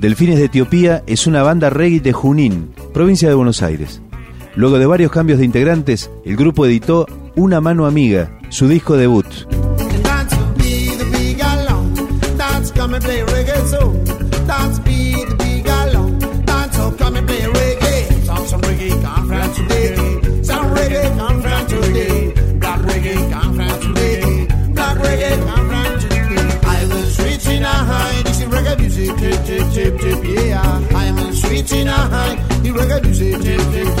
Delfines de Etiopía es una banda reggae de Junín, provincia de Buenos Aires. Luego de varios cambios de integrantes, el grupo editó Una mano amiga, su disco debut. tip, tip, tip, yeah. I'm in sweet in a high. You reggae music, tip, tip, tip.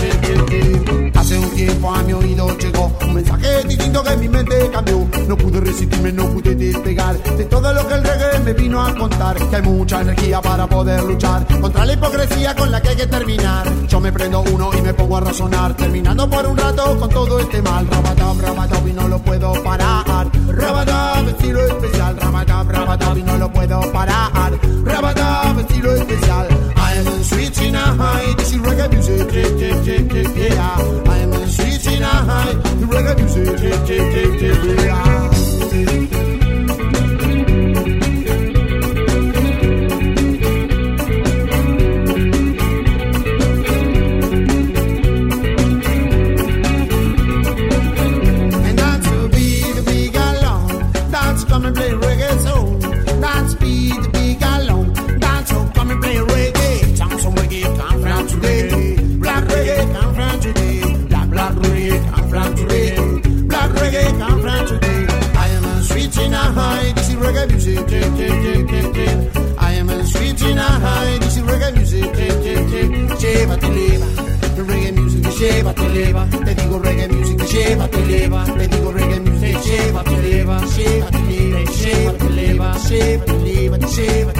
Tiempo a mi oído llegó un mensaje distinto que mi mente cambió. No pude resistirme, no pude despegar de todo lo que el reggae me vino a contar. Que hay mucha energía para poder luchar contra la hipocresía con la que hay que terminar. Yo me prendo uno y me pongo a razonar, terminando por un rato con todo este mal. Rabatab, rabatab y no lo puedo parar. Rabatab, estilo especial. Rabatab, rabatab y no lo puedo parar. Rabatab, estilo especial. Sweet in a high, this is reggae music, yeah, yeah, yeah, yeah. I am sweet in a high, lleva, te eleva. Reggae music te lleva, te eleva. Te digo reggae music te lleva, te eleva. Te digo reggae music te lleva, te eleva. Lleva, te eleva, lleva, te eleva, lleva, te eleva, te lleva, te eleva.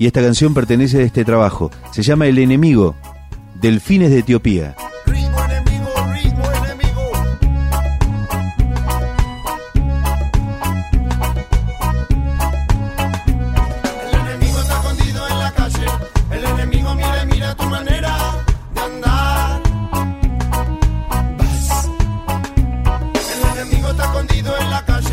Y esta canción pertenece a este trabajo. Se llama El enemigo, Delfines de Etiopía. Escondido en la calle.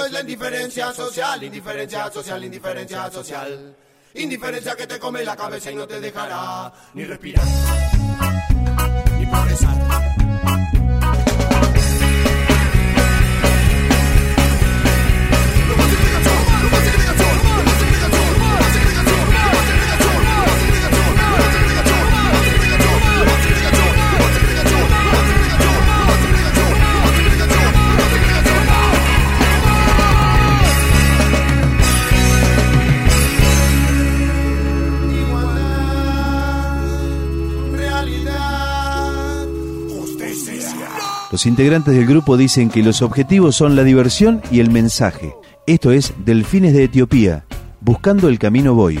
Es la indiferencia social, indiferencia social, indiferencia social. Indiferencia que te come la cabeza y no te dejará ni respirar, ni progresar. Los integrantes del grupo dicen que los objetivos son la diversión y el mensaje. Esto es Delfines de Etiopía, Buscando el Camino Voy.